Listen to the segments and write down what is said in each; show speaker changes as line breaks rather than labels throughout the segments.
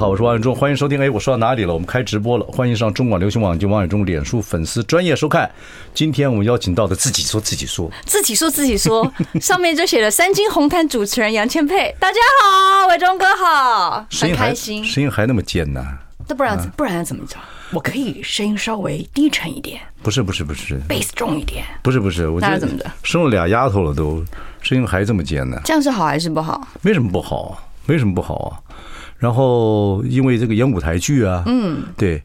好，我是王永忠，欢迎收听。哎，我说到哪里了？我们开直播了，欢迎上中广流行网及王永忠脸书粉丝专业收看。今天我们邀请到的自己说自己说，
自己说自己说，上面就写了三金红毯主持人杨千佩。大家好，伟忠哥好，很开心，
声音还那么尖呢？
那不然不然怎么着？我可以声音稍微低沉一点，
不是不是不是
，bass 重一点，
不是不是，我觉得怎么的？生了俩丫头了都，声音还这么尖呢？
这样是好还是不好？
没什么不好，没什么不好啊。然后因为这个演舞台剧啊，嗯，对，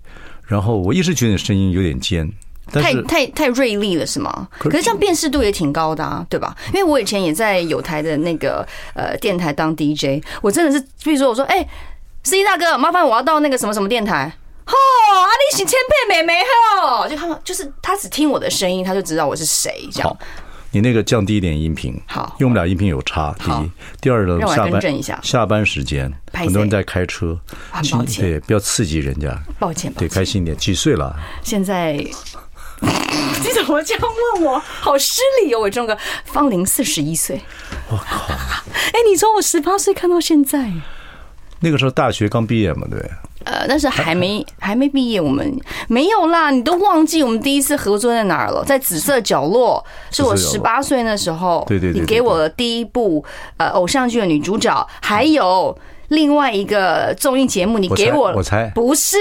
然后我一直觉得你声音有点尖，
太太太锐利了是吗？可是这样辨识度也挺高的啊，对吧？因为我以前也在有台的那个呃电台当 DJ，我真的是，比如说我说，哎，司机大哥，麻烦我要到那个什么什么电台，哦，阿丽喜千倍美眉哦，就他们就是他只听我的声音，他就知道我是谁这样。
你那个降低一点音频，
好，
因为我们俩音频有差。第一，第二呢，下班下班时间，很多人在开车，
抱歉，
对，不要刺激人家，
抱歉，
对，开心一点。几岁了？
现在 你怎么这样问我？好失礼哦，伟忠哥，芳龄四十一岁。
我靠！
哎，你从我十八岁看到现在，
那个时候大学刚毕业嘛，对。
呃，但是还没还没毕业，我们没有啦，你都忘记我们第一次合作在哪儿了？在紫色角落，是我十八岁那时候，
对对对，
你给我的第一部呃偶像剧的女主角，还有。另外一个综艺节目，你给我，
我猜。
不是，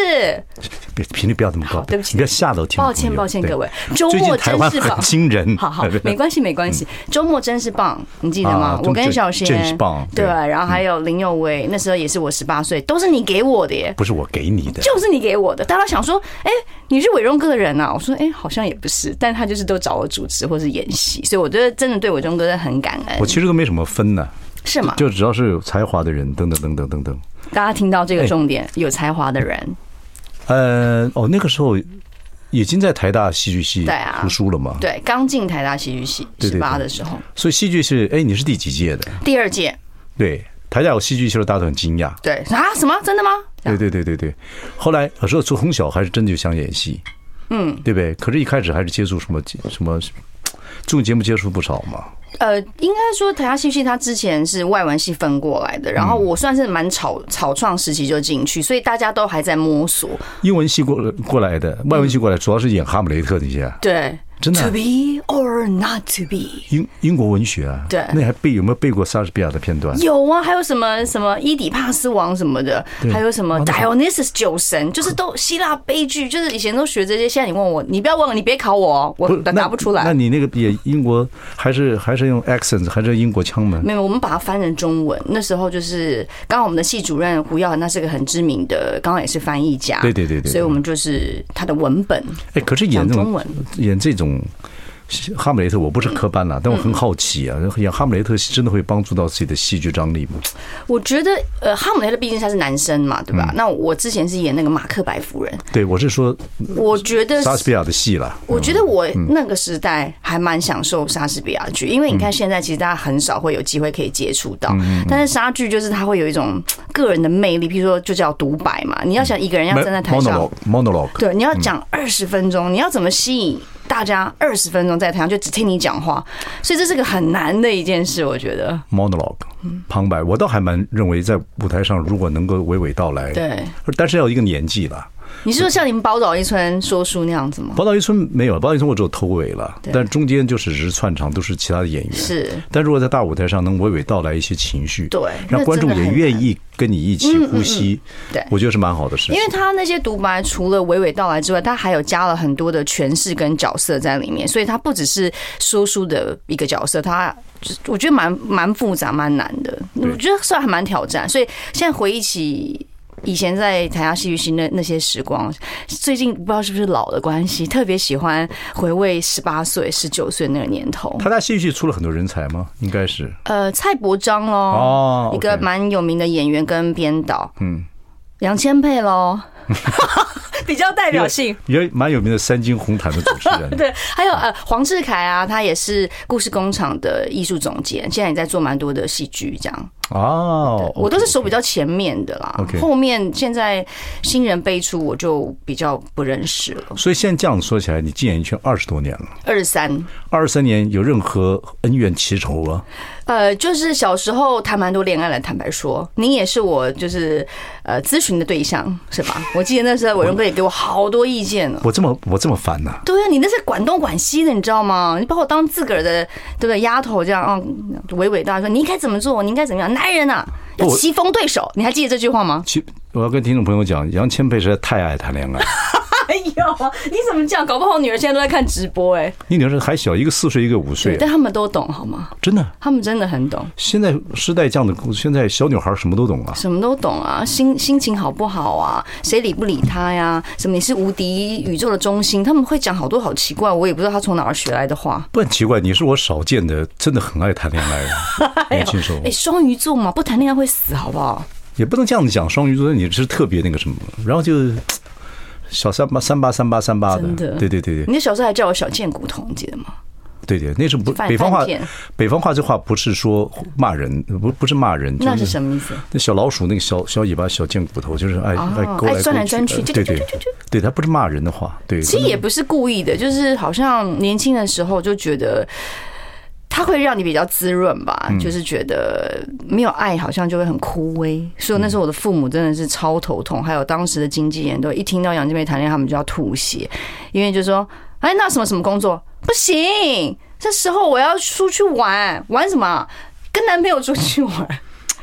别频率不要这么高，
对不起，
你不要吓到听。
抱歉抱歉，各位，周末真是棒，
惊人，
好好，没关系没关系，周末真是棒，你记得吗？我跟小贤，对，然后还有林佑威，那时候也是我十八岁，都是你给我的耶，
不是我给你的，
就是你给我的。大家想说，哎，你是伟忠哥的人啊？我说，哎，好像也不是，但他就是都找我主持或是演戏，所以我觉得真的对伟忠哥很感恩。
我其实都没什么分呢，
是吗？
就只要是有才华的人，等等等等等等。
大家听到这个重点，有才华的人，
呃，哦，那个时候已经在台大戏剧系读书了嘛？
对，刚进台大戏剧系十八的时候，
所以戏剧是哎，你是第几届的？
第二届。
对，台大有戏剧系的，大家都很惊讶。
对啊，什么？真的吗？
对对对对对。后来有时候从小还是真的就想演戏，嗯，对不对？可是一开始还是接触什么什么综艺节目，接触不少嘛。
呃，应该说台下戏剧系他之前是外文系分过来的，然后我算是蛮草草创时期就进去，所以大家都还在摸索。
英文系过过来的，外文系过来主要是演哈姆雷特那些。
对。
真的、啊、
To be or not to be，
英英国文学啊，
对，
那还背有没有背过莎士比亚的片段？
有啊，还有什么什么伊底帕斯王什么的，还有什么 Dionysus 酒神，就是都希腊悲剧，就是以前都学这些。现在你问我，你不要问了，你别考我，我答不出来。
那你那个也英国还是还是用 accent 还是英国腔门？
没有，我们把它翻成中文。那时候就是刚好我们的系主任胡耀，那是个很知名的，刚好也是翻译家。
对对对对，
所以我们就是他的文本。
哎，可是演中文演这种。哈姆雷特，我不是科班了，但我很好奇啊，演 哈姆雷特真的会帮助到自己的戏剧张力吗？
我觉得，呃，哈姆雷特毕竟他是男生嘛，对吧？那我之前是演那个马克白夫人，对，
我是说，
我觉得
莎士比亚的戏了。
我觉得我那个时代还蛮享受莎士比亚剧，因为你看现在其实大家很少会有机会可以接触到，但是莎剧就是他会有一种个人的魅力，譬如说就叫独白嘛，你要想一个人要站在台上
，monologue，
对，你要讲二十分钟，你要怎么吸引？大家二十分钟在台上就只听你讲话，所以这是个很难的一件事，我觉得。
Monologue，旁白，我倒还蛮认为在舞台上如果能够娓娓道来，
对，
但是要一个年纪了。
你是说像你们宝岛一村说书那样子吗？
宝岛一村没有，宝岛一村我只有头尾了，但中间就是只是串场，都是其他的演员。
是，
但如果在大舞台上能娓娓道来一些情绪，
对，
让观众也愿意跟你一起呼吸，
对，
我觉得是蛮好的事情。
因为他那些独白除了娓娓道来之外，他还有加了很多的诠释跟角色在里面，所以他不只是说书的一个角色，他我觉得蛮蛮复杂、蛮难的。我觉得算还蛮挑战，所以现在回忆起。以前在台下戏剧系那那些时光，最近不知道是不是老的关系，特别喜欢回味十八岁、十九岁那个年头。
台大戏剧系出了很多人才吗？应该是。
呃，蔡伯章喽，哦，一个蛮有名的演员跟编导。嗯，杨千霈喽。比较代表性，
也蛮有名的三金红毯的主持人。
对，还有呃黄志凯啊，他也是故事工厂的艺术总监，现在也在做蛮多的戏剧这样。
哦，
我都是手比较前面的啦，okay, okay. 后面现在新人辈出，我就比较不认识了。
所以现在这样说起来，你进演艺圈二十多年了，
二十三，
二十三年有任何恩怨情仇啊？
呃，就是小时候谈蛮多恋爱的，坦白说，你也是我就是呃咨询的对象，是吧？我记得那时候伟荣哥也给我好多意见呢。
我这么我这么烦呐、啊？
对啊，你那是管东管西的，你知道吗？你把我当自个儿的对不对？丫头这样啊，娓娓道来说你应该怎么做，你应该怎么样？男人啊，要棋逢对手，你还记得这句话吗？
其我要跟听众朋友讲，杨千霈实在太爱谈恋爱。
哎呦，你怎么这样？搞不好我女儿现在都在看直播哎。
你女儿还小，一个四岁，一个五岁，
但他们都懂好吗？
真的，
他们真的很懂。
现在时代这样的，现在小女孩什么都懂啊，
什么都懂啊，心心情好不好啊？谁理不理她呀？什么你是无敌宇宙的中心？他们会讲好多好奇怪，我也不知道他从哪儿学来的话。
不很奇怪，你是我少见的，真的很爱谈恋爱的 年轻时候。
哎，双鱼座嘛，不谈恋爱会死，好不好？
也不能这样子讲，双鱼座你是特别那个什么，然后就。小三八三八三八三八的，对对对对。
你小时候还叫我小贱骨头，你记得吗？
对对，那是不北方话。北方话这话不是说骂人，不不是骂人。
那是什么意思？
那小老鼠那个小小尾巴小贱骨头，就是爱爱勾来
钻来钻去。
对对对，对他不是骂人的话。对，
其实也不是故意的，就是好像年轻的时候就觉得。它会让你比较滋润吧，就是觉得没有爱好像就会很枯萎，所以那时候我的父母真的是超头痛，还有当时的经纪人都一听到杨金梅谈恋爱，他们就要吐血，因为就说，哎，那什么什么工作？不行，这时候我要出去玩，玩什么？跟男朋友出去玩。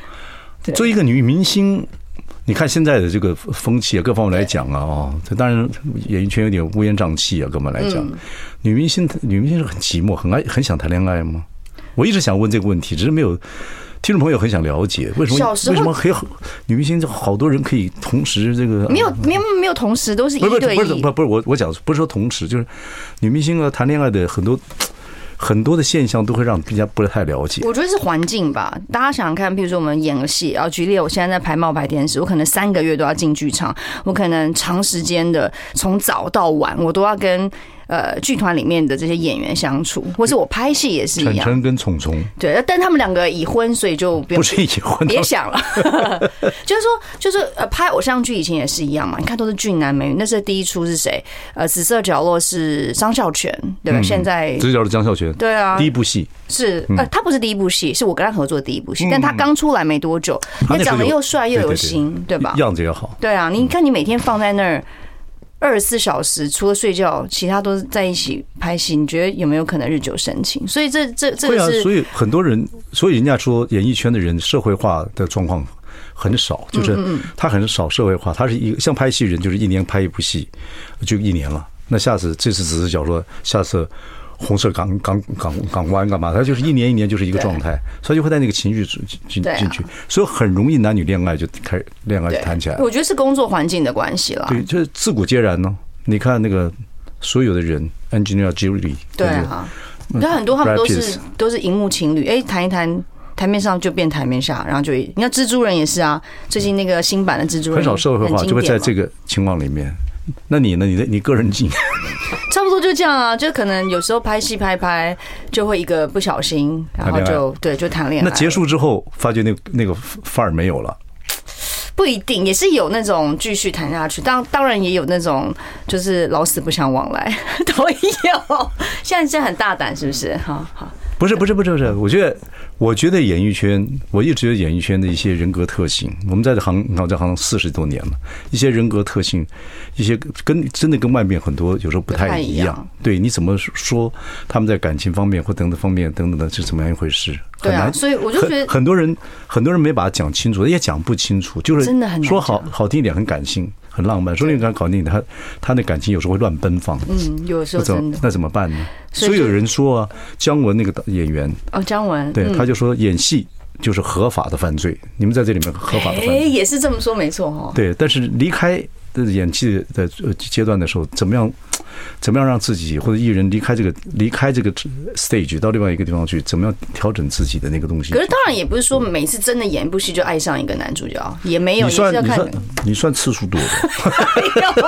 做一个女明星。你看现在的这个风气啊，各方面来讲啊，哦，这当然演艺圈有点乌烟瘴气啊，各方面来讲，女明星女明星是很寂寞，很爱很想谈恋爱吗？我一直想问这个问题，只是没有听众朋友很想了解，为什么为什么可以女明星就好多人可以同时这个？
没有没有没有同时都是一对一，
不是不是不不是我我讲不是说同时，就是女明星啊谈恋爱的很多。很多的现象都会让人家不太了解。我
觉得是环境吧。大家想想看，比如说我们演个戏，然后举例，我现在在拍冒牌天使，我可能三个月都要进剧场，我可能长时间的从早到晚，我都要跟。呃，剧团里面的这些演员相处，或是我拍戏也是一样。
晨晨跟聪聪，
对，但他们两个已婚，所以就不，
不是已婚，
别想了。就是说，就是呃，拍偶像剧以前也是一样嘛。你看，都是俊男美女。那是第一出是谁？呃，紫色角落是张孝全，对吧？嗯、现在
紫色角落张孝全，对啊，第一部戏
是呃，他不是第一部戏，是我跟他合作的第一部戏，嗯、但他刚出来没多久，他长得又帅又有型，对吧？
样子也好。
对啊，你看你每天放在那儿。二十四小时除了睡觉，其他都是在一起拍戏。你觉得有没有可能日久生情？所以这这这个是，
所以很多人，所以人家说演艺圈的人社会化的状况很少，就是他很少社会化。他是一个像拍戏人，就是一年拍一部戏，就一年了。那下次这次只是讲说下次。红色港港港港湾干嘛？他就是一年一年就是一个状态，所以就会在那个情绪进进去，所以很容易男女恋爱就开始恋爱就谈起来。
我觉得是工作环境的关系了。
对，就是自古皆然呢。你看那个所有的人，Angelina Jolie，
对啊，你看很多他们都是都是荧幕情侣，哎，谈一谈台面上就变台面下，然后就你看蜘蛛人也是啊，最近那个新版的蜘蛛人
很少社会化，就会在这个情况里面。那你呢？你的你个人经验？
差不多就这样啊，就可能有时候拍戏拍拍，就会一个不小心，然后就对，就谈恋爱。
那结束之后，发觉那那个范儿没有了。
不一定，也是有那种继续谈下去，当当然也有那种就是老死不相往来，都有。现在现在很大胆，是不是？好好。
不是不是不是不是，我觉得我觉得演艺圈，我一直觉得演艺圈的一些人格特性，我们在这行，我在行四十多年了，一些人格特性，一些跟真的跟外面很多有时候不太一样。对，你怎么说他们在感情方面或等等方面等等的是怎么样一回事？很难。
所以我就觉得
很多人很多人没把它讲清楚，也讲不清楚，就是说好好听一点，很感性。很浪漫，说你刚搞定他，他的感情有时候会乱奔放。
嗯，有时候真的。
那怎么办呢？所以有人说啊，姜文那个演员
哦，姜文，对，
他就说演戏就是合法的犯罪。你们在这里面合法的犯罪，
哎，也是这么说，没错哈。
对，但是离开的演戏的阶段的时候，怎么样怎么样让自己或者艺人离开这个离开这个 stage 到另外一个地方去，怎么样调整自己的那个东西？
可是当然也不是说每次真的演一部戏就爱上一个男主角，也没有。
你算
你
算你算，次数多的。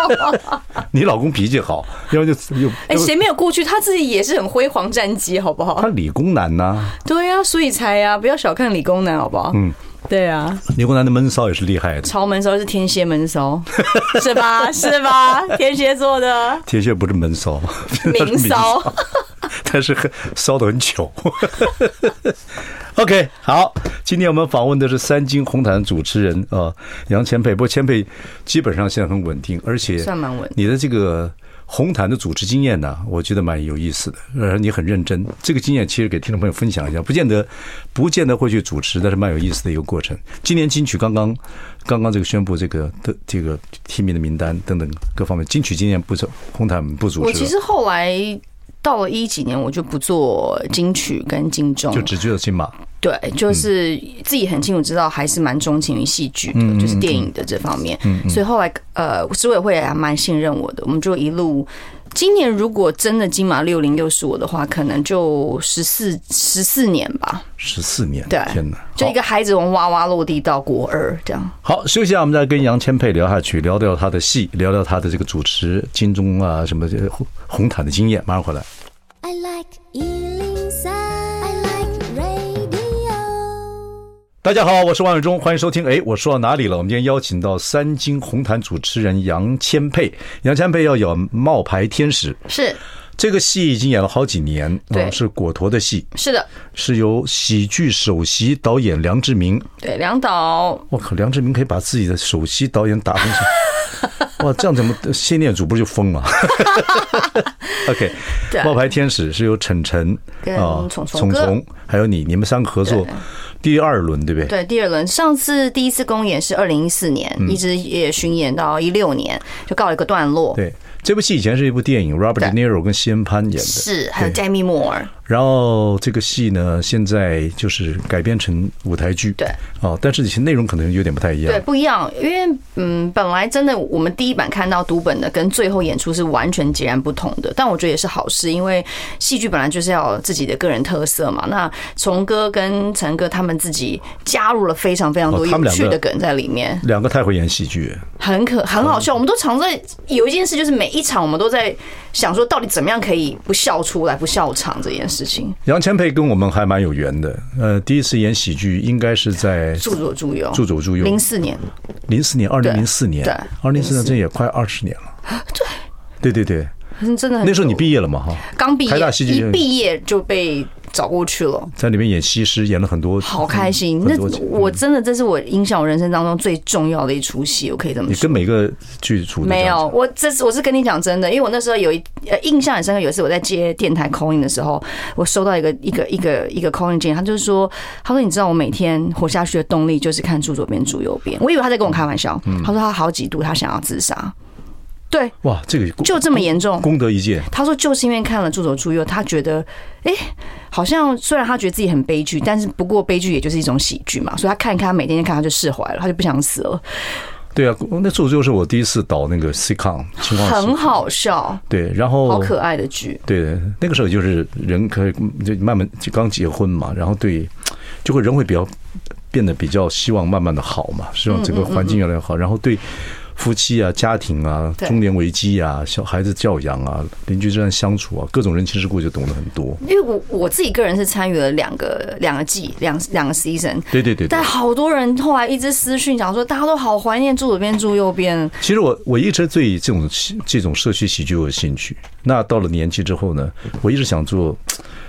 你老公脾气好，要不就又
哎，谁没有过去？他自己也是很辉煌战绩，好不好？
他理工男呐、啊。
对啊，所以才呀、啊，不要小看理工男，好不好？嗯。对啊，
理工男的闷骚也是厉害的。
超闷骚是天蝎闷骚，是吧？是吧？天蝎座的
天蝎不是闷骚，
明骚，
但是很骚的很糗。OK，好，今天我们访问的是三金红毯主持人啊，杨千霈。不过千霈基本上现在很稳定，而且
算蛮稳。
你的这个。红毯的主持经验呢，我觉得蛮有意思的。呃，你很认真，这个经验其实给听众朋友分享一下，不见得，不见得会去主持，但是蛮有意思的一个过程。今年金曲刚刚，刚刚这个宣布这个的这个提名的名单等等各方面，金曲今年不走红毯不主持。
我其实后来到了一几年，我就不做金曲跟金钟，
就只做金马。
对，就是自己很清楚知道，还是蛮钟情于戏剧的，就是电影的这方面。嗯所以后来呃，组委会还蛮信任我的，我们就一路。今年如果真的金马六零又是我的话，可能就十四十四年吧。
十四年，
对，
天哪！
就一个孩子从娃娃落地到国二这样。
好，休息一下，我们再跟杨千霈聊下去，聊聊他的戏，聊聊他的这个主持金钟啊什么这红毯的经验。马上回来。I like 大家好，我是王永忠，欢迎收听。哎，我说到哪里了？我们今天邀请到三金红毯主持人杨千佩。杨千佩要演《冒牌天使》，是这个戏已经演了好几年，对，是果陀的戏，是的，是由喜剧首席导演梁志明，对，梁导。我靠，梁志明可以把自己的首席导演打成 哇，这样怎么谢念祖不是就疯了？OK，对，《冒牌天使》是由晨晨啊、聪聪还有你，你们三个合作。第二轮对不对？对，第二轮。上次第一次公演是二零一四年，一直也巡演到一六年，就告了一个段落。对，这部戏以前是一部电影，Robert De Niro 跟西恩潘演的，是还有 Demi Moore。然后这个戏呢，现在就是改编成舞台剧。对，哦，但是其实内容可能有点不太一样。对，不一样，因为嗯，本来真的我们第一版看到读本的，跟最后演出是完全截然不同的。但我觉得也是好事，因为戏剧本来就是要有自己的个人特色嘛。那崇哥跟陈哥他们自己加入了非常非常多有趣的梗在里面。两个太会演戏剧，很可很好笑。我们都常在有一件事，就是每一场我们都在想说，到底怎么样可以不笑出来、不笑场这件事。事情，杨千霈跟我们还蛮有缘的。呃，第一次演喜剧应该是在《助左助右》，助左助右，零四年，零四年，二零零四年，对，二零零四年，这也快二十年了。对，对对对，真的。那时候你毕业了嘛？哈，刚毕业，一毕业就被。找过去了，在里面演西施，演了很多，好开心。那我真的，这是我影响我人生当中最重要的一出戏，我可以这么说。你跟每个剧组没有，我这是我是跟你讲真的，因为我那时候有一呃印象很深刻，有一次我在接电台 call in 的时候，我收到一个一个一个一个 call in 键，他就是说，他说你知道我每天活下去的动力就是看住左边住右边，我以为他在跟我开玩笑，他说他好几度他想要自杀。对，哇，这个就这么严重，功德一件。他说就是因为看了《助手助右》，他觉得，哎，好像虽然他觉得自己很悲剧，但是不过悲剧也就是一种喜剧嘛，所以他看一看，他每天看他就释怀了，他就不想死了。对啊，那《助手就》是我第一次导那个 sitcom，很好笑。对，然后好可爱的剧。对，那个时候就是人可以就慢慢就刚结婚嘛，然后对，就会人会比较变得比较希望慢慢的好嘛，希望整个环境越来越好，然后对。夫妻啊，家庭啊，中年危机啊，小孩子教养啊，邻居之间相处啊，各种人情世故就懂得很多。因为我我自己个人是参与了两个两个季两两个 season，对对对。但好多人后来一直私讯讲说，大家都好怀念住左边住右边。其实我我一直对这种这种社区喜剧有兴趣。那到了年纪之后呢，我一直想做。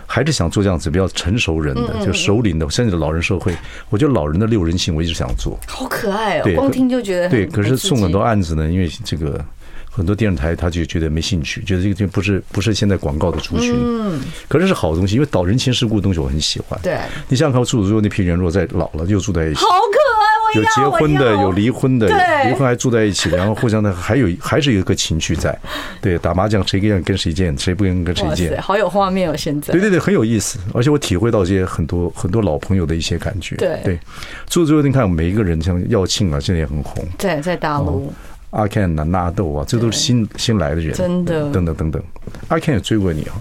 还是想做这样子比较成熟人的，就熟龄的，甚至老人社会。我觉得老人的六人行，我一直想做。好可爱哦！光听就觉得对。可是送很多案子呢，因为这个很多电视台他就觉得没兴趣，觉得这个就不是不是现在广告的族群。嗯。可是是好东西，因为导人情世故的东西我很喜欢。对。你想想看，住左右那批人，如果再老了又住在一起，好可爱。有结婚的，有离婚的，离婚还住在一起，然后互相的 还有还是有一个情趣在，对，打麻将谁跟跟谁见，谁不跟跟谁见，好有画面哦，现在。对对对，很有意思，而且我体会到这些很多很多老朋友的一些感觉。对对，住左右你看每一个人，像耀庆啊，现在也很红。对，在大陆。阿 Ken 啊、纳豆啊，这都是新新来的人，
真的，
等等等等。阿 Ken 也追过你啊？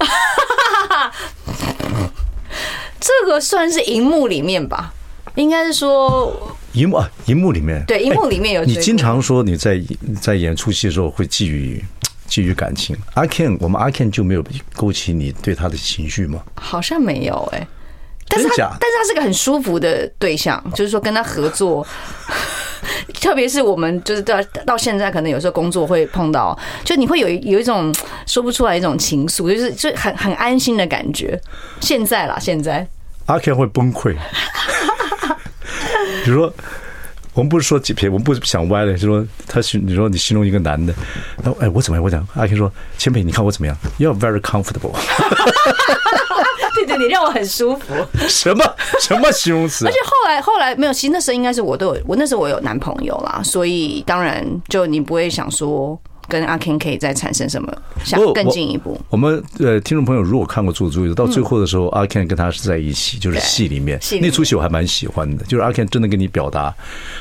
这个算是荧幕里面吧，应该是说
荧幕啊，荧幕里面，
对，荧幕里面有。
你经常说你在在演出戏的时候会寄予寄予感情，阿 Ken，我们阿 Ken 就没有勾起你对他的情绪吗？
好像没有哎。但是他，但是他是个很舒服的对象，就是说跟他合作，特别是我们就是到到现在，可能有时候工作会碰到，就你会有有一种说不出来一种情愫，就是就很很安心的感觉。现在啦，现在
阿 Ken 会崩溃，比如说。我们不是说几篇，我们不是想歪了，就说他形，你说你形容一个男的，然后哎，我怎么样？我讲阿 Ken 说，千沛，你看我怎么样？You're very comfortable。
对对，你让我很舒服。
什么什么形容词？
而且后来后来没有，其实那时候应该是我都有，我那时候我有男朋友啦，所以当然就你不会想说。跟阿 Ken 可以再产生什么？想更进一步？我，
我们呃，听众朋友如果看过《做主》，到最后的时候，嗯、阿 Ken 跟他是在一起，就是戏里面。那出戏我还蛮喜欢的，就是阿 Ken 真的跟你表达，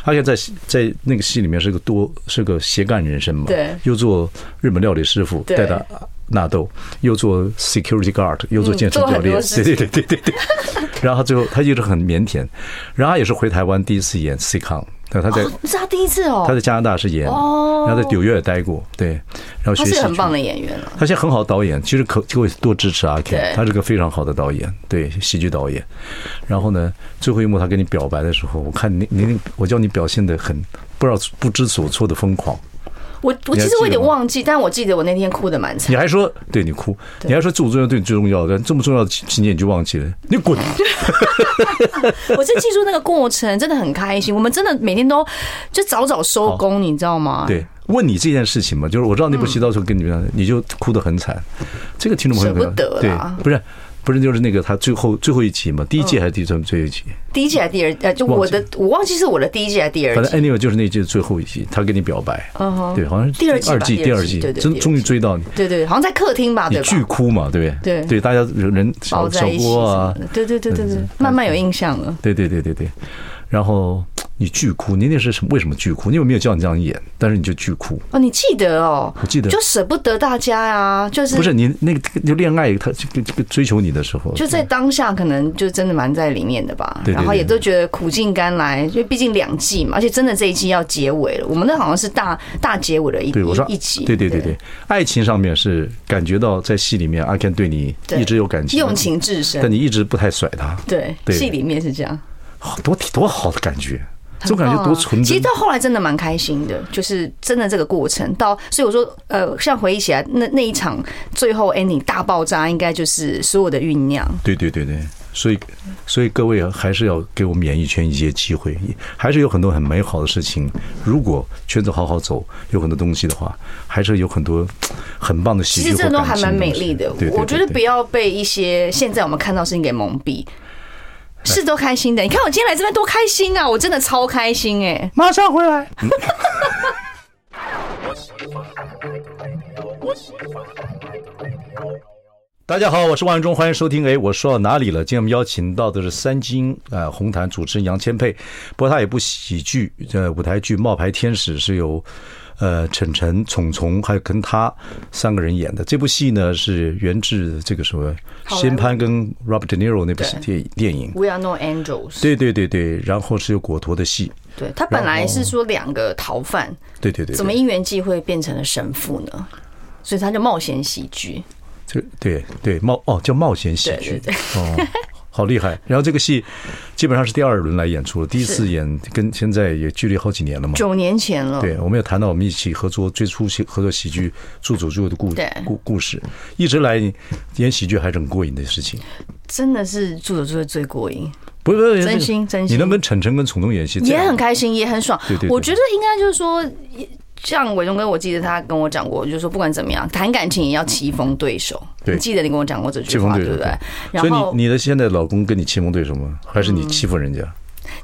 阿 Ken 在在那个戏里面是个多是个斜杠人生嘛，
对，
又做日本料理师傅带他纳豆，又做 security guard，又做健身教练，对对对对对对，然后他最后他一直很腼腆，然后他也是回台湾第一次演他在，
是他第一次哦。
他在加拿大是演，然后在纽约也待过，对，然后学习。
他是很棒的演员了。
他现在很好的导演，其实可就会多支持阿 Ken，他是个非常好的导演，对，喜剧导演。然后呢，最后一幕他跟你表白的时候，我看你你我叫你表现的很不知道不知所措的疯狂。
我我其实我有点忘记，但我记得我那天哭的蛮惨。
你还说对你哭，你还说重不重要？对你最重要但，这么重要的情节你就忘记了？你滚！
我是记住那个过程，真的很开心。我们真的每天都就早早收工，你知道吗？
对，问你这件事情嘛，就是我知道那部戏到时候跟你们，你就哭得很惨。这个听众朋友
舍不得
对，不是。不是就是那个他最后最后一集嘛？第一季还是第最最后一集？
第一季还是第二？呃，就我的我忘记是我的第一季还是第二季。
反正 anyway 就是那季最后一集，他跟你表白。对，好像是第二季，第二季，对对，终终于追到你。
对对，好像在客厅吧？对吧？
巨哭嘛，对不对？对对，大家人人小小郭啊，
对对对对对，慢慢有印象了。
对对对对对，然后。你巨哭，你那是什么？为什么巨哭？你有没有叫你这样演？但是你就巨哭
哦，你记得哦？
我记得，
就舍不得大家呀，就是
不是你那个就恋爱，他这个这个追求你的时候，
就在当下，可能就真的蛮在里面的吧。然后也都觉得苦尽甘来，因为毕竟两季嘛，而且真的这一季要结尾了。我们那好像是大大结尾的一一集。
对对对对，爱情上面是感觉到在戏里面阿 Ken 对你一直有感情，
用情至深，
但你一直不太甩他。
对，戏里面是这样，
多多好的感觉。这种感觉多纯真。
其实到后来真的蛮开心的，就是真的这个过程到，所以我说，呃，像回忆起来，那那一场最后 ending 大爆炸，应该就是所有的酝酿。
对对对对，所以所以各位还是要给我们演艺圈一些机会，还是有很多很美好的事情。如果圈子好好走，有很多东西的话，还是有很多很棒的喜剧。
其实这都还蛮美丽的。我觉得不要被一些现在我们看到事情给蒙蔽。是多开心的，你看我今天来这边多开心啊！我真的超开心哎！
马上回来。大家好，我是王伟忠，欢迎收听。哎，我说到哪里了？今天我们邀请到的是三金啊红毯主持人杨千沛，不过他有部喜剧，呃，舞台剧《冒牌天使》是由。呃，晨晨、虫虫，还有跟他三个人演的这部戏呢，是源自这个什么，先潘跟 Robert De Niro 那部电电影。
We Are No Angels。
对对对对，然后是有果陀的戏。
对，他本来是说两个逃犯，
对对对，
怎么因缘际会变成了神父呢？所以他就冒险喜剧。
这对对冒哦叫冒险喜剧哦。好厉害！然后这个戏基本上是第二轮来演出了，第一次演跟现在也距离好几年了嘛，
九年前了。
对，我们也谈到我们一起合作最初戏合作喜剧《住走住》的故故故事，一直来演喜剧还是很过瘾的事情。
真的是住走住的最过瘾，
不是不是
真心真心。
你能跟晨晨跟虫虫演戏
也很开心，也很爽。
对对，
我觉得应该就是说。像伟忠哥，我记得他跟我讲过，就是说不管怎么样，谈感情也要棋逢对手。你记得你跟我讲过这句话，对不对？
所以你你的现在老公跟你棋逢对手吗？还是你欺负人家？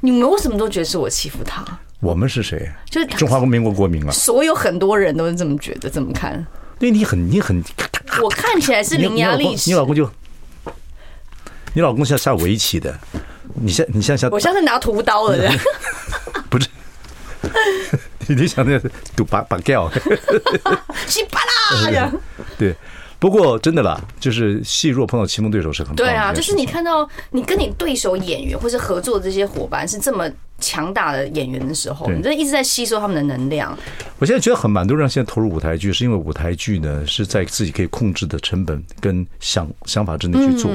你们为什么都觉得是我欺负他？
我们是谁？就是中华民国国民啊！
所有很多人都是这么觉得，这么看。
对你很你很，
我看起来是伶牙俐齿。
你老公就，你老公像下围棋的，你像你像下，
我像是拿屠刀的人，
不是。你想那赌把把掉，
稀巴啦，
对。不过真的啦，就是戏若碰到棋逢对手是很
对啊，就是你看到你跟你对手演员或是合作的这些伙伴是这么强大的演员的时候，你就一直在吸收他们的能量。
我现在觉得很蛮多人现在投入舞台剧，是因为舞台剧呢是在自己可以控制的成本跟想想法之内去做。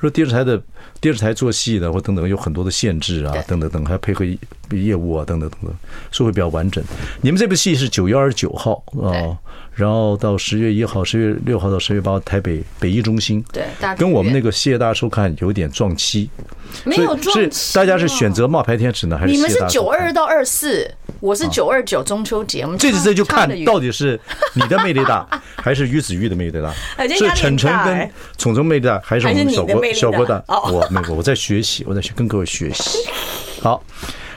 说电视台的电视台做戏呢或等等有很多的限制啊，等等等，还要配合业务啊，等等等等，所以会比较完整。你们这部戏是九月二十九号啊。然后到十月一号、十月六号到十月八号，台北北艺中心，
对，
跟我们那个谢谢大家收看有点撞期，
没有撞期，
大家是选择冒牌天使呢，还是
你们是九二到二四，我是九二九中秋节，我们这
这就看到底是你的魅力大，还是于子玉的魅力大？是晨晨跟聪聪魅力大，还是我们小郭小郭大？我那个我在学习，我在学跟各位学习，好。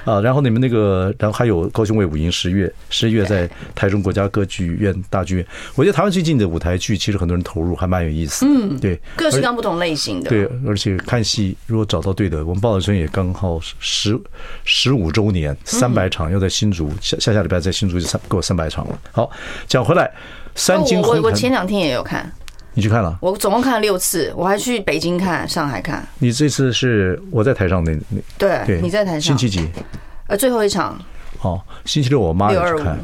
啊，然后你们那个，然后还有高雄卫武营十月，十一月在台中国家歌剧院大剧院。我觉得台湾最近的舞台剧，其实很多人投入，还蛮有意思。嗯，对，
各式各样不同类型的。
对，而且看戏如果找到对的，我们报道村也刚好十十五周年，三百场，要在新竹下下下礼拜在新竹就三够三百场了。好，讲回来，三金红。
我我前两天也有看。
你去看了？
我总共看了六次，我还去北京看，上海看。
你这次是我在台上那那
对对，你在台上
星期几？
呃，最后一场。
哦，星期六我妈也去看，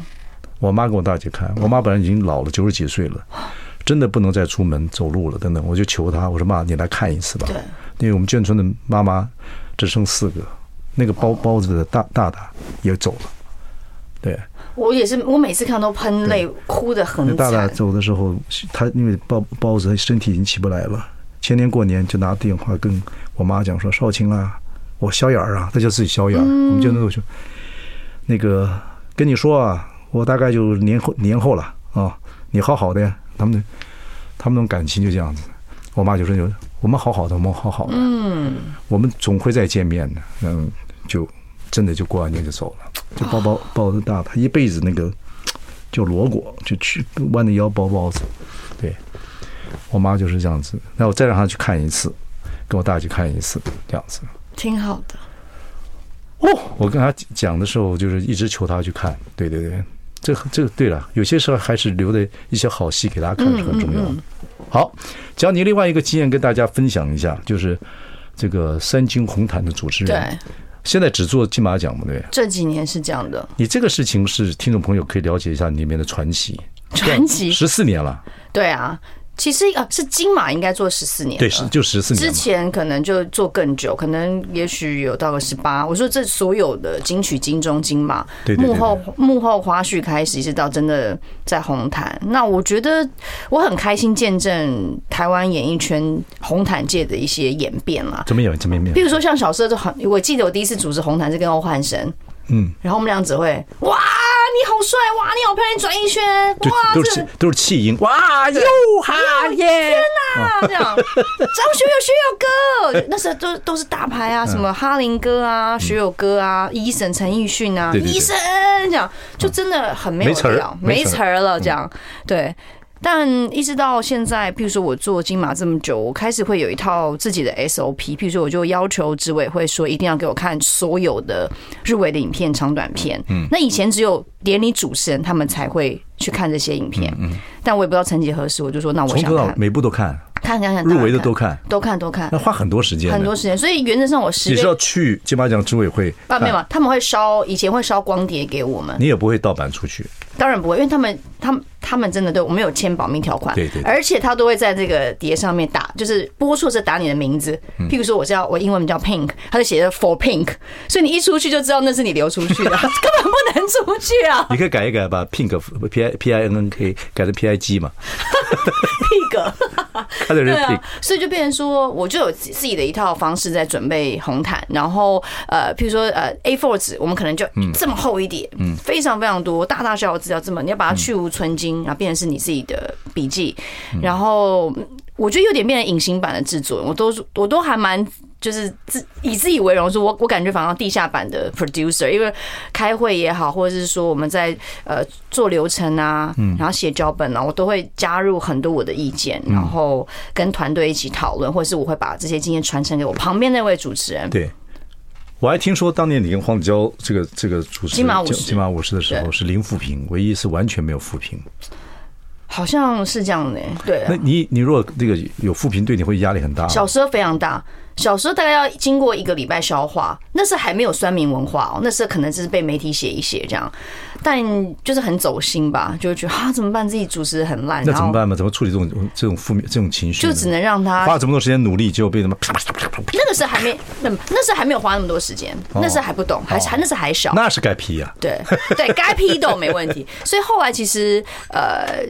我妈跟我大姐看。我妈本来已经老了，九十几岁了，真的不能再出门走路了，等等。我就求她，我说妈，你来看一次吧。对，因为我们眷村的妈妈只剩四个，那个包包子的大大大也走了。对。
我也是，我每次看都喷泪，哭的很惨。
大大走的时候，他因为包包子身体已经起不来了。前年过年就拿电话跟我妈讲说：“少卿啊，我小眼儿啊，他叫自己小眼儿。”我们就那个说，那个跟你说啊，我大概就年后年后了啊，你好好的呀。他们他们那种感情就这样子。我妈就说：“就我们好好的，我们好好的，嗯，我们总会再见面的。”嗯，就真的就过完年就走了。就包包包子大，他一辈子那个就罗果，就去弯着腰包包子。对，我妈就是这样子。那我再让她去看一次，跟我大姐看一次，这样子。
挺好的。
哦，我跟她讲的时候，就是一直求她去看。对对对，这这对了，有些时候还是留的一些好戏给大家看是很重要的。好，讲你另外一个经验跟大家分享一下，就是这个三金红毯的主持人。对。现在只做金马奖嘛，对？
这几年是这样的。
你这个事情是听众朋友可以了解一下里面的传奇。
传奇
十四年了。
对啊。其实啊，是金马应该做十四年，
对，是就十四年。
之前可能就做更久，可能也许有到个十八。我说这所有的金曲、金钟、金马，幕后幕后花絮开始，一直到真的在红毯。那我觉得我很开心见证台湾演艺圈红毯界的一些演变啦。
怎么演？怎么演？
比如说像小时候就很，我记得我第一次主持红毯是跟欧汉声，嗯，然后我们俩只会哇。你好帅哇！你好漂亮，转一圈哇！
都是都是气音哇！又哈耶！
天哪，这样张学友学友哥，那时候都都是大牌啊，什么哈林哥啊、学友哥啊、Eason 陈奕迅啊，Eason 这样就真的很没有料，没词儿了这样对。但一直到现在，譬如说我做金马这么久，我开始会有一套自己的 SOP。譬如说，我就要求执委会说，一定要给我看所有的入围的影片、长短片。嗯，那以前只有典礼主持人他们才会去看这些影片。嗯，但我也不知道曾几何时，我就说，那我想看
每部都看。
看看看，
入围的都看，
都看都看，
那花很多时间，
很多时间。所以原则上，我是
你是要去金马奖执委会
啊？没有，他们会烧，以前会烧光碟给我们。
你也不会盗版出去？
当然不会，因为他们，他们，他们真的对我们有签保密条款。
对对。
而且他都会在这个碟上面打，就是播出是打你的名字。譬如说，我叫我英文名叫 Pink，他就写着 For Pink，所以你一出去就知道那是你流出去的，根本不能出去啊。
你可以改一改，把 Pink P I P I N N K 改成 P I G 嘛。
Pink，对啊，所以就变成说，我就有自己的一套方式在准备红毯，然后呃，譬如说呃 A4 纸，我们可能就这么厚一叠，嗯，非常非常多，大大小小资料这么，你要把它去芜存菁，然后变成是你自己的笔记，然后我觉得有点变成隐形版的制作，我都我都还蛮。就是自以自己为荣，说我我感觉反而地下版的 producer，因为开会也好，或者是说我们在呃做流程啊，然后写脚本啊，我都会加入很多我的意见，然后跟团队一起讨论，或者是我会把这些经验传承给我旁边那位主持人。
对，我还听说当年你跟黄子佼这个这个主持
金马五十
金马五十的时候是零负评，唯一是完全没有负评。
好像是这样的，对。
那你你如果这个有负评，对你会压力很大。
小时候非常大，小时候大概要经过一个礼拜消化，那是还没有酸民文化哦，那时候可能只是被媒体写一写这样，但就是很走心吧，就会觉得啊怎么办，自己主持很烂，
那怎么办嘛？怎么处理这种这种负面这种情绪？
就只能让他
花了这么多时间努力，结果被什么？
那个时候还没那那时候还没有花那么多时间，那时候还不懂，还还那时候还小，
那是该批呀，
对对，该批都没问题。所以后来其实呃。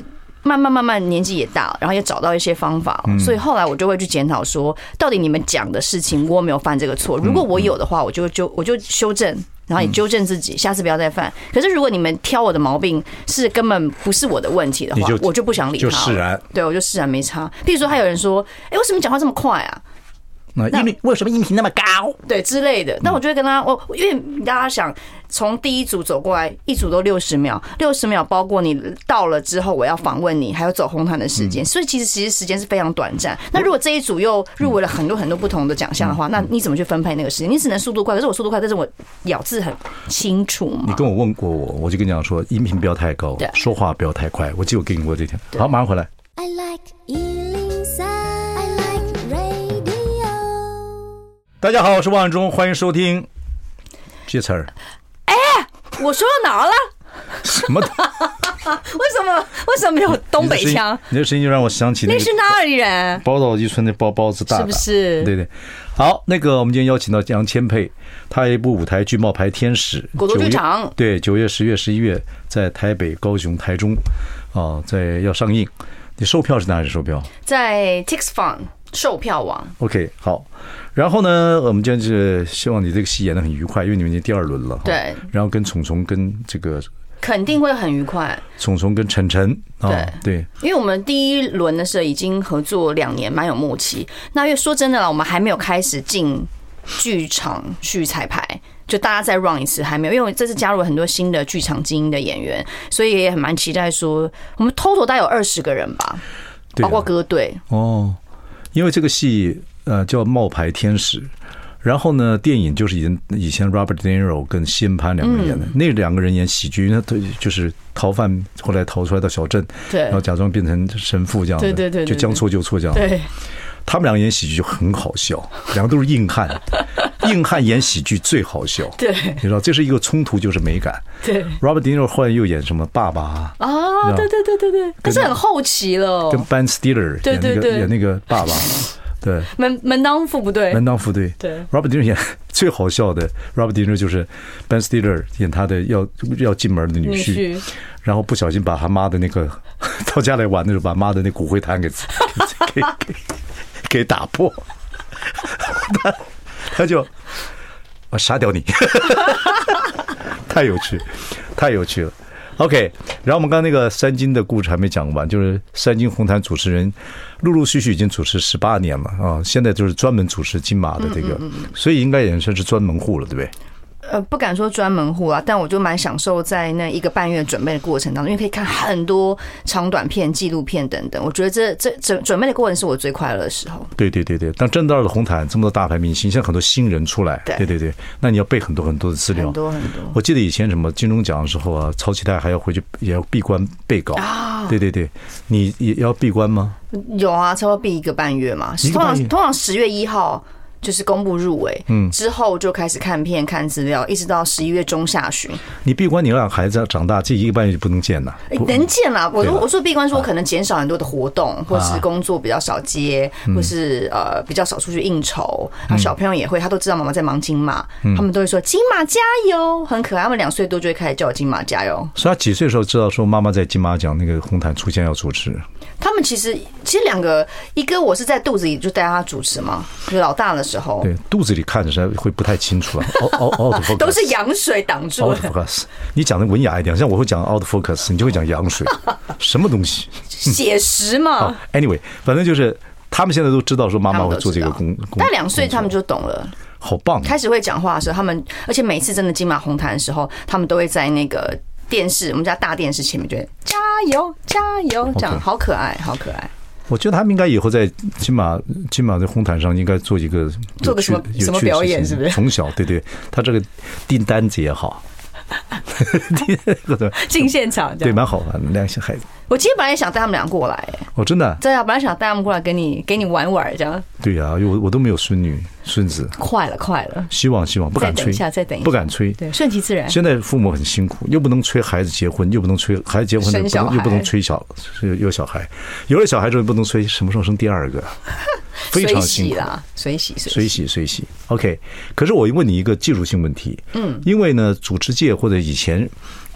慢慢慢慢年纪也大了，然后也找到一些方法，所以后来我就会去检讨说，到底你们讲的事情我有没有犯这个错？如果我有的话，我就就我就修正，然后也纠正自己，下次不要再犯。可是如果你们挑我的毛病是根本不是我的问题的话，我就不想理他。就释然，对我就释然没差。譬如说，还有人说，哎，为什么讲话这么快啊？
那音频为什么音频那么高？
对之类的，那我就会跟他，我因为大家想从第一组走过来，一组都六十秒，六十秒包括你到了之后，我要访问你，还有走红毯的时间，所以其实其实时间是非常短暂。那如果这一组又入围了很多很多不同的奖项的话，那你怎么去分配那个时间？你只能速度快，可是我速度快，但是我咬字很清楚嘛。
你跟我问过我，我就跟你讲说，音频不要太高，说话不要太快。我记得我给你过这条。好，马上回来。I like 大家好，我是王伟忠，欢迎收听这词儿。
哎，我说到哪儿了？
什么？为
什么？为什么没有东北腔？
你的声音就让我想起那
是哪里人？
宝岛一村的包包子大，大，
是不是？
对对。好，那个我们今天邀请到杨千霈，他有一部舞台剧《冒牌天使》，
果陀剧场。
对，九月、十月、十一月在台北、高雄、台中啊，在要上映。你售票是哪里售票？
在 TixFun 售票网。
OK，好。然后呢，我们今天是希望你这个戏演的很愉快，因为你们已经第二轮了。
对。
然后跟虫虫跟这个
肯定会很愉快。
虫虫跟晨晨，对对。
因为我们第一轮的时候已经合作两年，蛮有默契。那因为说真的了，我们还没有开始进剧场去彩排，就大家再 run 一次还没有，因为这次加入了很多新的剧场精英的演员，所以也很蛮期待说，我们 total 大概有二十个人吧，包括歌队。哦，
因为这个戏。呃，叫冒牌天使，然后呢，电影就是以前以前 Robert De Niro 跟西恩潘两个人演的，那两个人演喜剧，那他就是逃犯，后来逃出来到小镇，
对，
然后假装变成神父这样子，对对对，就将错就错这样，对，他们两个演喜剧就很好笑，两个都是硬汉，硬汉演喜剧最好笑，对，你知道这是一个冲突，就是美感，对，Robert De Niro 后来又演什么爸爸啊，
对对对对对，可是很后期了，
跟 Ben Stiller 演那个演那个爸爸。对，
门门当户不对，
门当户对。
对
，Robert De Niro 演 最好笑的，Robert De Niro 就是 Ben Stiller 演他的要要进门的女婿，然后不小心把他妈的那个 到家来玩的时候，把妈的那骨灰坛给 给给给打破，他他就我杀掉你，太有趣，太有趣了。OK，然后我们刚刚那个三金的故事还没讲完，就是三金红毯主持人，陆陆续续已经主持十八年了啊，现在就是专门主持金马的这个，所以应该也算是专门户了，对不对？
呃，不敢说专门户啊，但我就蛮享受在那一个半月准备的过程当中，因为可以看很多长短片、纪录片等等。我觉得这这准准备的过程是我最快乐的时候。对
对对对，当真到了红毯，这么多大牌明星，现在很多新人出来，对对对，那你要背很多很多的资料，
很多很多。
我记得以前什么金钟奖的时候啊，超期待还要回去也要闭关背稿啊。对对对，你也要闭关吗？
有啊，差不多闭一个半月嘛，通常通常十月一号。就是公布入围，嗯，之后就开始看片、看资料，一直到十一月中下旬。
你闭关，你让孩子长大，这一个半月就不能见了。
能见了，我我说闭关，说我可能减少很多的活动，或是工作比较少接，或是呃比较少出去应酬。然后小朋友也会，他都知道妈妈在忙金马，他们都会说金马加油，很可爱。他们两岁多就会开始叫我金马加油。
所以他几岁的时候知道说妈妈在金马奖那个红毯出现要主持？
他们其实其实两个，一个我是在肚子里就带他主持嘛，就老大的时候。
对，肚子里看着是会不太清楚啊。哦哦哦，
都是羊水挡住
focus，你讲的文雅一点，像我会讲 out focus，你就会讲羊水，什么东西？
写实嘛。
Anyway，反正就是他们现在都知道说妈妈会做这个工，
但两岁他们就懂了，
好棒。
开始会讲话的时候，他们而且每次真的金马红毯的时候，他们都会在那个。电视，我们家大电视前面，觉得加油加油，这样好可爱，好可爱。
我觉得他们应该以后在金马金马的红毯上应该做一个
做个什么什么表演，是不是？
从小对对，他这个订单子也好。
进现场
对，蛮好玩的，两个小孩子。
我今天本来也想带他们俩过来，哎，
哦，真的，
对啊，本来想带他们过来给你给你玩玩这样。
对呀啊，我我都没有孙女孙子，
快了快了，
希望希望不敢催，
再等一下再等一下，
不敢催，
对，顺其自然。
现在父母很辛苦，又不能催孩子结婚，又不能催孩子结婚，又不能催小有小孩，有了小孩之后又不能催什么时候生第二个。非常辛苦。啦，
随喜
随喜。随喜。OK，可是我问你一个技术性问题，嗯，因为呢，主持界或者以前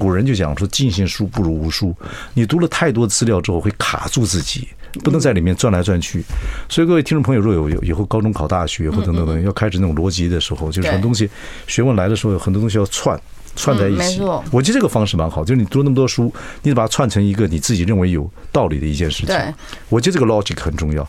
古人就讲说，尽信书不如无书。你读了太多资料之后，会卡住自己，不能在里面转来转去。所以各位听众朋友，若有有以后高中考大学或等等等要开始那种逻辑的时候，就是很多东西学问来的时候，有很多东西要串。串在一起，我觉得这个方式蛮好。就是你读了那么多书，你得把它串成一个你自己认为有道理的一件事情。对，我觉得这个 logic 很重要。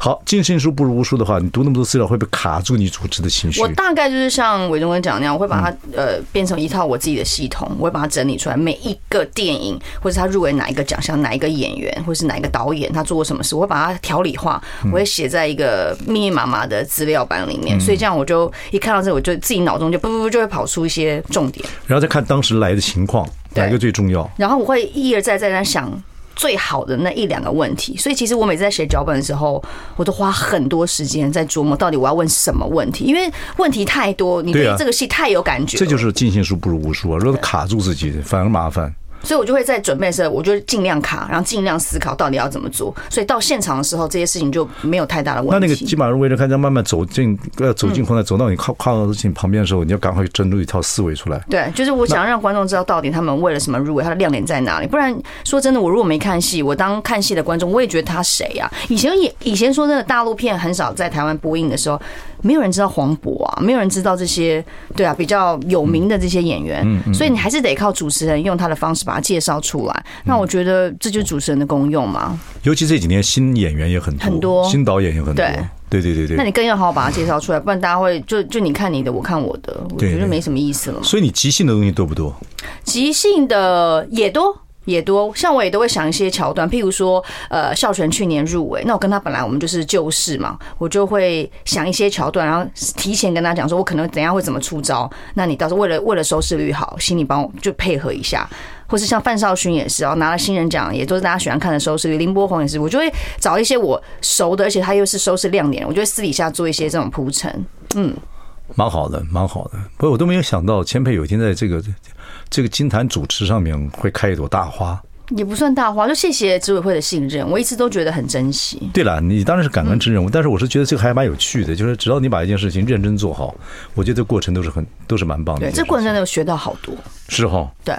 好，尽信书不如无书的话，你读那么多资料会不会卡住你组织的情绪？
我大概就是像韦忠哥讲那样，我会把它呃变成一套我自己的系统，我会把它整理出来。每一个电影或者他入围哪一个奖项，哪一个演员或是哪一个导演，他做过什么事，我会把它条理化，我会写在一个密密麻麻的资料板里面。所以这样我就一看到这，我就自己脑中就不不不就会跑出一些重点。
然后再看当时来的情况，哪一个最重要？
然后我会一而再再三想最好的那一两个问题。所以其实我每次在写脚本的时候，我都花很多时间在琢磨到底我要问什么问题，因为问题太多，你对这个戏太有感觉。
这就是尽信书不如无书啊！如果卡住自己，反而麻烦。
所以我就会在准备的时候，我就尽量卡，然后尽量思考到底要怎么做。所以到现场的时候，这些事情就没有太大的问题。
那那个基本上围着看，这样慢慢走进，呃，走进后来走到你靠靠到你旁边的时候，你要赶快整出一套思维出来。
对，就是我想让观众知道到底他们为了什么入围，他的亮点在哪里。不然说真的，我如果没看戏，我当看戏的观众，我也觉得他谁呀？以前也以前说真的，大陆片很少在台湾播映的时候。没有人知道黄渤啊，没有人知道这些，对啊，比较有名的这些演员，所以你还是得靠主持人用他的方式把它介绍出来。那我觉得这就是主持人的功用嘛。
尤其这几年新演员也很多，很多新导演也很多，对对对对。
那你更要好好把它介绍出来，不然大家会就就你看你的，我看我的，我觉得没什么意思了。
所以你即兴的东西多不多？
即兴的也多。也多，像我也都会想一些桥段，譬如说，呃，孝全去年入围，那我跟他本来我们就是旧事嘛，我就会想一些桥段，然后提前跟他讲说，我可能等下会怎么出招，那你到时候为了为了收视率好，请你帮我就配合一下，或是像范少勋也是哦，拿了新人奖，也都是大家喜欢看的收视率，林柏宏也是，我就会找一些我熟的，而且他又是收视亮点，我就会私底下做一些这种铺陈，嗯，蛮
好的，蛮好的，不过我都没有想到千佩有一天在这个。这个金坛主持上面会开一朵大花，
也不算大花，就谢谢执委会的信任，我一直都觉得很珍惜。
对了，你当然是感恩之任务，但是我是觉得这个还蛮有趣的，就是只要你把一件事情认真做好，我觉得这过程都是很都是蛮棒的。
对，这过程真的有学到好多。
是哈。
对。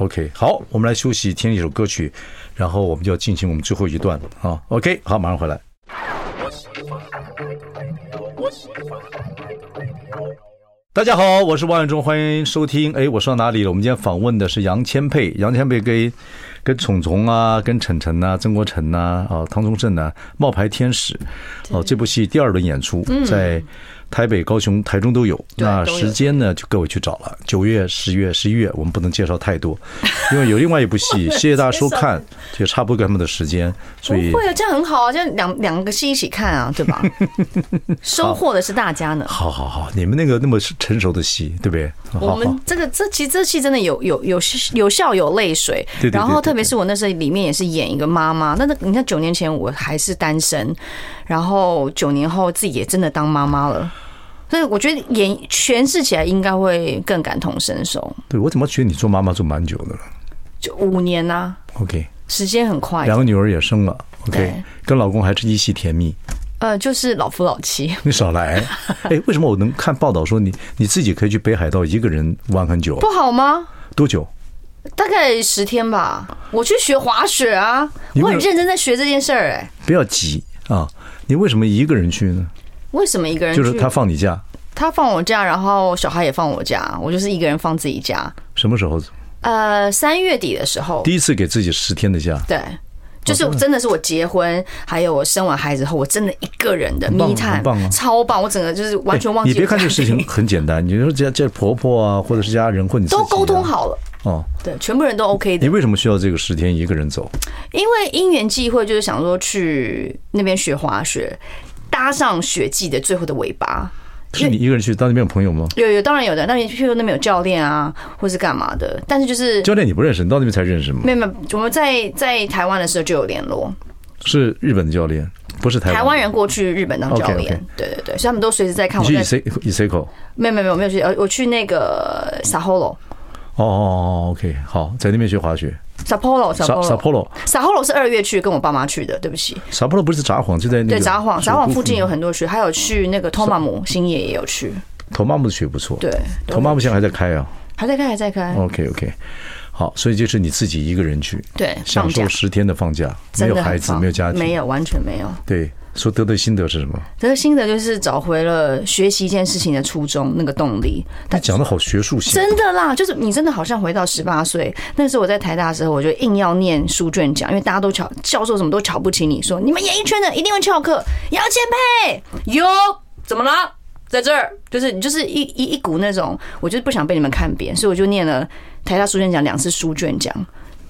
OK，好，我们来休息，听一首歌曲，然后我们就要进行我们最后一段了啊。OK，好，马上回来。大家好，我是王永忠，欢迎收听。哎，我说到哪里了？我们今天访问的是杨千霈，杨千霈跟跟虫虫啊，跟晨晨呐，曾国城呐，啊，汤宗盛呐，冒牌天使，哦，这部戏第二轮演出在。台北、高雄、台中都有。那时间呢，就各位去找了。九月、十月、十一月，我们不能介绍太多，因为有另外一部戏。谢谢大家收看，就差不多跟他们的时间。所以
会啊，这样很好啊，这样两两个戏一起看啊，对吧？收获的是大家呢。
好好好，你们那个那么成熟的戏，对不对？
我们这个这其实这戏真的有有有有笑有泪水。然后特别是我那时候里面也是演一个妈妈。那那你看九年前我还是单身。然后九年后自己也真的当妈妈了，所以我觉得演诠释起来应该会更感同身受。
对，我怎么觉得你做妈妈做蛮久的了？
就五年呐、啊。
OK，
时间很快。
两个女儿也生了。OK，跟老公还是一夕甜蜜。
呃，就是老夫老妻。
你少来！哎，为什么我能看报道说你你自己可以去北海道一个人玩很久？
不好吗？
多久？
大概十天吧。我去学滑雪啊，我很认真在学这件事儿。哎，
不要急啊。你为什么一个人去呢？
为什么一个人去？
就是他放你假，
他放我假，然后小孩也放我假，我就是一个人放自己假。
什么时候？
呃，三月底的时候，
第一次给自己十天的假。
对，就是真的是我结婚，还有我生完孩子后，我真的一个人的 me time，超棒！我整个就是完全忘记。
你别看这个事情很简单，你说家家婆婆啊，或者是家人，或者你
都沟通好了。
哦，
对，全部人都 OK 的。
你为什么需要这个十天一个人走？
因为因缘际会，就是想说去那边学滑雪，搭上雪季的最后的尾巴。
是你一个人去？到那边有朋友吗？
有有，当然有的。那你譬如那边有教练啊，或是干嘛的。但是就是教
练你不认识，你到那边才认识吗？
没有没有，我们在在台湾的时候就有联络。
是日本的教练，不是台湾。
台湾人过去日本当教练，对对对，所以他们都随时在看我。
你去伊塞口？
没有没有没有没有去，呃，我去那个 Sapporo。
哦哦哦，OK，好，在那边学滑雪。
Sapporo，Sapporo，Sapporo 是二月去，跟我爸妈去的。对不起
，Sapporo 不是札幌，就在那
对札幌，札幌附近有很多雪，还有去那个 Tomamu 星野也有去。
Tomamu 的雪不错，
对
，Tomamu 现在还在开啊，
还在开，还在开。
OK OK，好，所以就是你自己一个人去，
对，
享受十天的放假，没有孩子，没有家庭，
没有，完全没有，
对。说得的心得是什么？
得的心得就是找回了学习一件事情的初衷，那个动力。
他讲的好学术性，
真的啦，就是你真的好像回到十八岁那时候。我在台大的时候，我就硬要念书卷奖，因为大家都瞧教授什么都瞧不起你，说你们演艺圈的一定会翘课。姚谦佩哟，怎么了？在这儿，就是你就是一一一股那种，我就是不想被你们看扁，所以我就念了台大书卷奖两次书卷奖。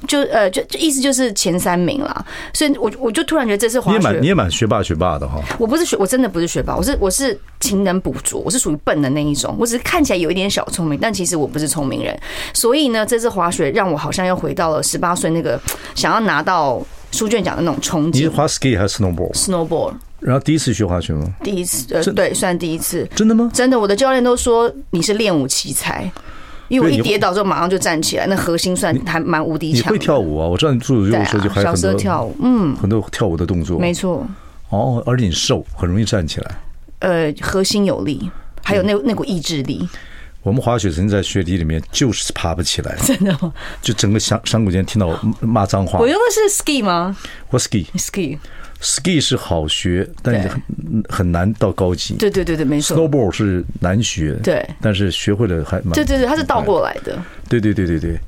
就呃，就就意思就是前三名啦，所以我我就突然觉得这次滑雪，
你也蛮你也蛮学霸学霸的哈。
我不是学，我真的不是学霸，我是我是勤能补拙，我是属于笨的那一种，我只是看起来有一点小聪明，但其实我不是聪明人。所以呢，这次滑雪让我好像又回到了十八岁那个想要拿到书卷奖的那种憧憬。
你是滑 ski 还是 snowboard？snowboard。然后第一次学滑雪吗？
第一次，呃，对，算第一次。
真的吗？
真的，我的教练都说你是练武奇才。因为我一跌倒之后马上就站起来，那核心算还蛮无敌强。
你会跳舞啊？我知道你做的时候就还有很多
跳舞，嗯，
很多跳舞的动作。
没错。
哦，而且你瘦，很容易站起来。
呃，核心有力，还有那那股意志力。
我们滑雪曾经在雪地里面就是爬不起来，
真的吗？
就整个山山谷间听到骂脏话。
我用的是 ski 吗？
我 ski
ski。
Ski 是好学，但是很很难到高级。
对对对对，没错。
snowboard 是难学，
对，
但是学会了还蛮。
对对对，它是倒过来的。
对对对对对，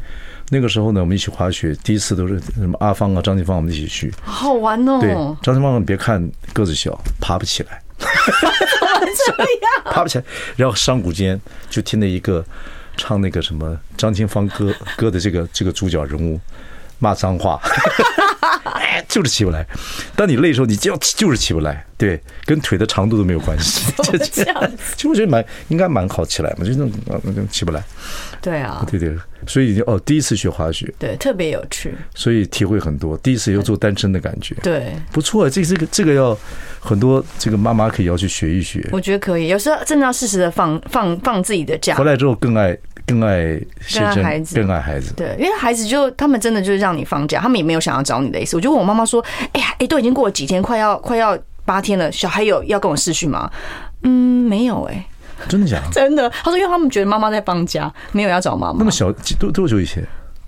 那个时候呢，我们一起滑雪，第一次都是什么阿芳啊、张金芳，我们一起去，
好玩哦。
对，张金芳，你别看个子小，爬不起
来。这样？
爬不起来，然后山谷间就听了一个唱那个什么张金芳歌歌的这个这个主角人物骂脏话。哎，就是起不来。当你累的时候，你就就是起不来。对，跟腿的长度都没有关系。这样，其实我觉得蛮应该蛮好起来嘛，就那种那种起不来。
对啊，
对对，所以哦，第一次学滑雪，
对，特别有趣，
所以体会很多。第一次又做单身的感觉，
对，
不错。这这个这个要很多这个妈妈可以要去学一学。
我觉得可以，有时候真的要适时的放放放自己的假。
回来之后更爱。更爱生，
更爱孩子，
更爱孩子。
对，因为孩子就他们真的就是让你放假，他们也没有想要找你的意思。我就问我妈妈说：“哎呀，哎，都已经过了几天，快要快要八天了，小孩有要跟我试训吗？”嗯，没有哎、欸。
真的假的？
真的。他说，因为他们觉得妈妈在放假，没有要找妈妈。
那么小多多久以前？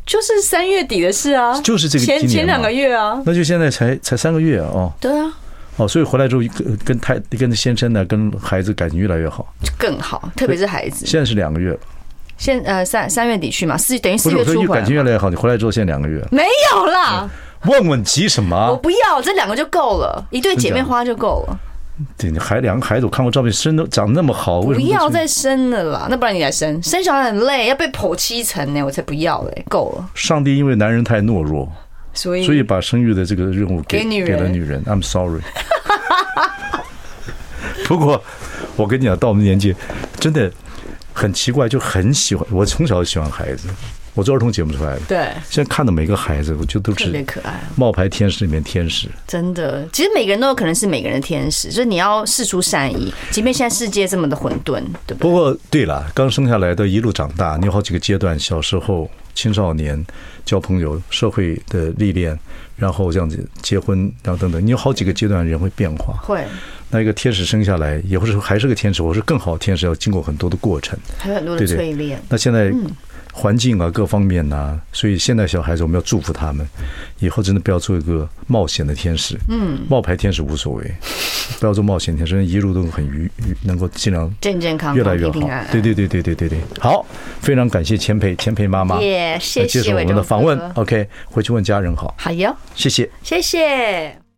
就是三月底的事啊，
就是这个
前前两个月啊。
那就现在才才三个月啊。哦，
对啊。
哦，所以回来之后跟跟太跟先生呢，跟孩子感情越来越好，
就更好，特别是孩子。
现在是两个月了。
现呃三三月底去嘛，四等于四月初回来。
感情越来越好，你回来之后现在两个月。
没有啦，
问问急什么？
我不要，这两个就够了，一对姐妹花就够了。
对，你还两个孩子，我看过照片，生都长那么好，为什么
不要再生了啦？那不然你来生，生小孩很累，要被剖七层呢，我才不要嘞，够了。
上帝因为男人太懦弱，
所以
所以把生育的这个任务给
给
给了女人。I'm sorry。不过我跟你讲，到我们年纪，真的。很奇怪，就很喜欢。我从小就喜欢孩子，我做儿童节目出来的。对，现在看到每个孩子，我觉得都是特别可爱，冒牌天使里面天使。真的，其实每个人都有可能是每个人的天使，就是你要试出善意，即便现在世界这么的混沌，对不对？不过对了，刚生下来的一路长大，你有好几个阶段：小时候、青少年、交朋友、社会的历练，然后这样子结婚，然后等等，你有好几个阶段，人会变化。会。那一个天使生下来，也或者还是个天使，我是更好的天使，要经过很多的过程，还有很多的淬炼。那现在环境啊，各方面啊，所以现在小孩子我们要祝福他们，以后真的不要做一个冒险的天使。嗯，冒牌天使无所谓，不要做冒险天使，一路都很愉愉，能够尽量健健康康，越来越好。对对对对对对对，好，非常感谢千佩千佩妈妈，谢谢接受我们的访问。OK，回去问家人好。好哟，谢谢，谢谢。